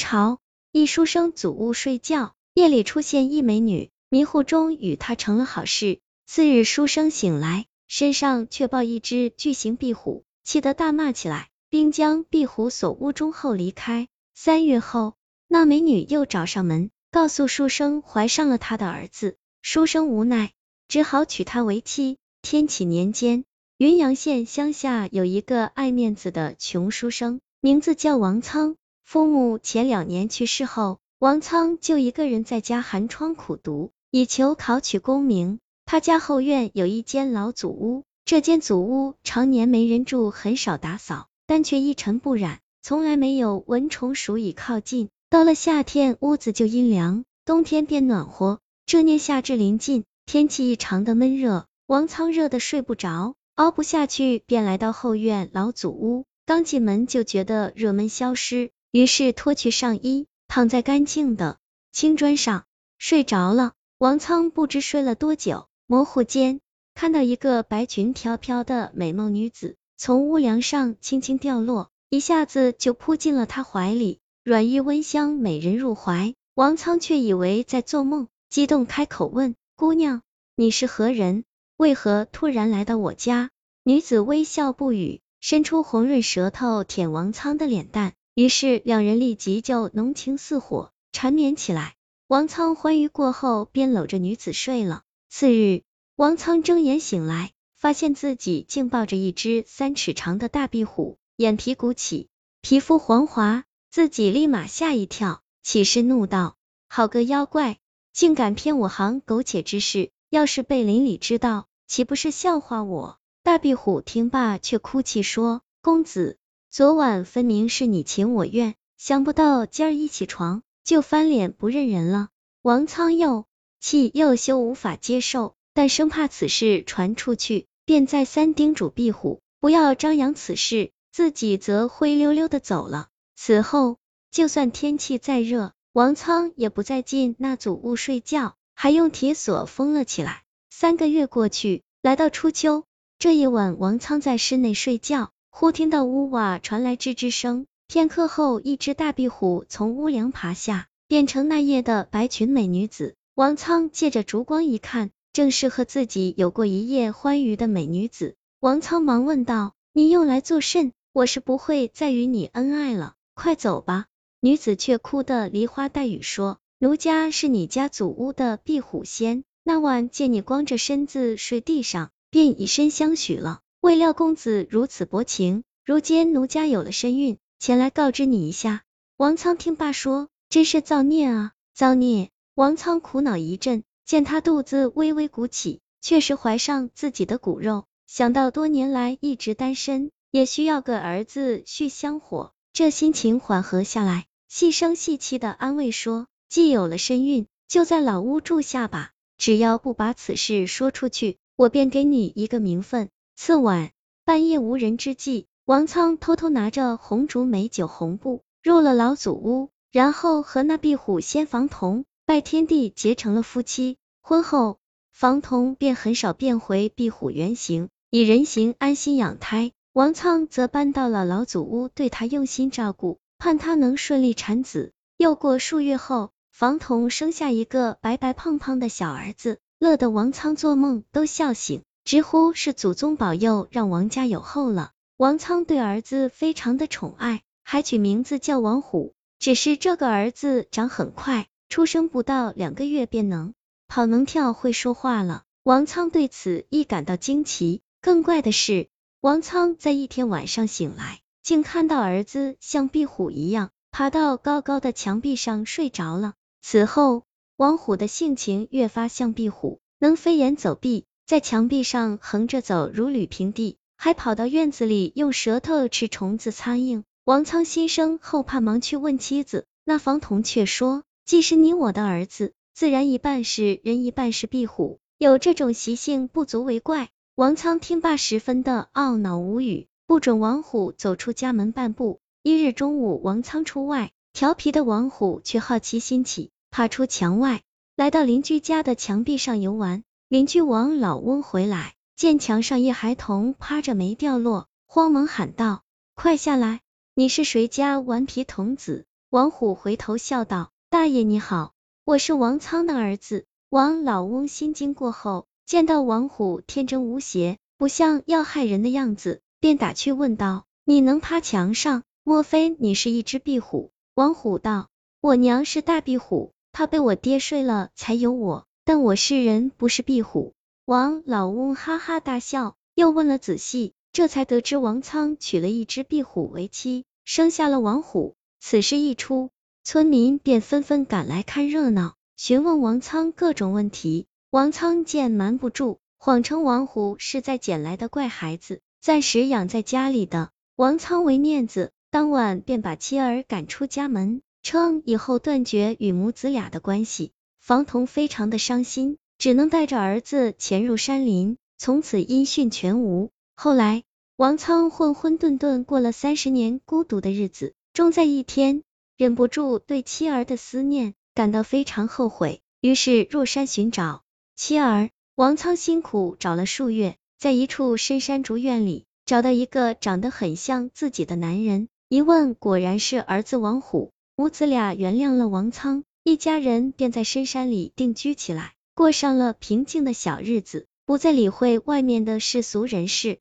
朝，一书生祖屋睡觉，夜里出现一美女，迷糊中与他成了好事。次日书生醒来，身上却抱一只巨型壁虎，气得大骂起来，并将壁虎锁屋中后离开。三月后，那美女又找上门，告诉书生怀上了他的儿子。书生无奈，只好娶她为妻。天启年间，云阳县乡下有一个爱面子的穷书生，名字叫王仓。父母前两年去世后，王仓就一个人在家寒窗苦读，以求考取功名。他家后院有一间老祖屋，这间祖屋常年没人住，很少打扫，但却一尘不染，从来没有蚊虫鼠蚁靠近。到了夏天，屋子就阴凉，冬天变暖和。这年夏至临近，天气异常的闷热，王仓热的睡不着，熬不下去，便来到后院老祖屋。刚进门就觉得热闷消失，于是脱去上衣，躺在干净的青砖上睡着了。王仓不知睡了多久。模糊间，看到一个白裙飘飘的美貌女子从屋梁上轻轻掉落，一下子就扑进了他怀里，软玉温香，美人入怀。王仓却以为在做梦，激动开口问：“姑娘，你是何人？为何突然来到我家？”女子微笑不语，伸出红润舌头舔王仓的脸蛋，于是两人立即就浓情似火，缠绵起来。王仓欢愉过后，便搂着女子睡了。次日，王仓睁眼醒来，发现自己竟抱着一只三尺长的大壁虎，眼皮鼓起，皮肤黄滑，自己立马吓一跳，起身怒道：“好个妖怪，竟敢骗我行苟且之事！要是被邻里知道，岂不是笑话我？”大壁虎听罢，却哭泣说：“公子，昨晚分明是你情我愿，想不到今儿一起床就翻脸不认人了。”王仓又。气又羞，无法接受，但生怕此事传出去，便再三叮嘱壁虎不要张扬此事，自己则灰溜溜的走了。此后，就算天气再热，王仓也不再进那祖屋睡觉，还用铁锁封了起来。三个月过去，来到初秋，这一晚，王仓在室内睡觉，忽听到屋瓦传来吱吱声。片刻后，一只大壁虎从屋梁爬下，变成那夜的白裙美女子。王仓借着烛光一看，正是和自己有过一夜欢愉的美女子。王仓忙问道：“你又来作甚？我是不会再与你恩爱了，快走吧。”女子却哭得梨花带雨，说：“奴家是你家祖屋的壁虎仙，那晚见你光着身子睡地上，便以身相许了。未料公子如此薄情，如今奴家有了身孕，前来告知你一下。”王仓听罢说：“真是造孽啊，造孽！”王仓苦恼一阵，见他肚子微微鼓起，确实怀上自己的骨肉。想到多年来一直单身，也需要个儿子续香火，这心情缓和下来，细声细气的安慰说：“既有了身孕，就在老屋住下吧，只要不把此事说出去，我便给你一个名分。”次晚半夜无人之际，王仓偷偷拿着红烛、美酒、红布入了老祖屋，然后和那壁虎仙房童。拜天地结成了夫妻，婚后房童便很少变回壁虎原形，以人形安心养胎。王仓则搬到了老祖屋，对他用心照顾，盼他能顺利产子。又过数月后，房童生下一个白白胖胖的小儿子，乐得王仓做梦都笑醒，直呼是祖宗保佑，让王家有后了。王仓对儿子非常的宠爱，还取名字叫王虎。只是这个儿子长很快。出生不到两个月便能跑能跳会说话了，王仓对此亦感到惊奇。更怪的是，王仓在一天晚上醒来，竟看到儿子像壁虎一样爬到高高的墙壁上睡着了。此后，王虎的性情越发像壁虎，能飞檐走壁，在墙壁上横着走如履平地，还跑到院子里用舌头吃虫子苍蝇。王仓心生后怕，忙去问妻子，那房童却说。既是你我的儿子，自然一半是人，一半是壁虎，有这种习性不足为怪。王仓听罢，十分的懊恼无语，不准王虎走出家门半步。一日中午，王仓出外，调皮的王虎却好奇心起，爬出墙外，来到邻居家的墙壁上游玩。邻居王老翁回来，见墙上一孩童趴着没掉落，慌忙喊道：“快下来！你是谁家顽皮童子？王虎回头笑道：“大爷你好，我是王仓的儿子。”王老翁心惊过后，见到王虎天真无邪，不像要害人的样子，便打趣问道：“你能趴墙上，莫非你是一只壁虎？”王虎道：“我娘是大壁虎，她被我爹睡了才有我，但我是人，不是壁虎。”王老翁哈哈大笑，又问了仔细，这才得知王仓娶了一只壁虎为妻，生下了王虎。此事一出，村民便纷纷赶来看热闹，询问王仓各种问题。王仓见瞒不住，谎称王虎是在捡来的怪孩子，暂时养在家里的。王仓为面子，当晚便把妻儿赶出家门，称以后断绝与母子俩的关系。房童非常的伤心。只能带着儿子潜入山林，从此音讯全无。后来，王仓混混沌沌过了三十年孤独的日子，终在一天忍不住对妻儿的思念感到非常后悔，于是入山寻找妻儿。王仓辛苦找了数月，在一处深山竹院里找到一个长得很像自己的男人，一问果然是儿子王虎。母子俩原谅了王仓，一家人便在深山里定居起来。过上了平静的小日子，不再理会外面的世俗人事。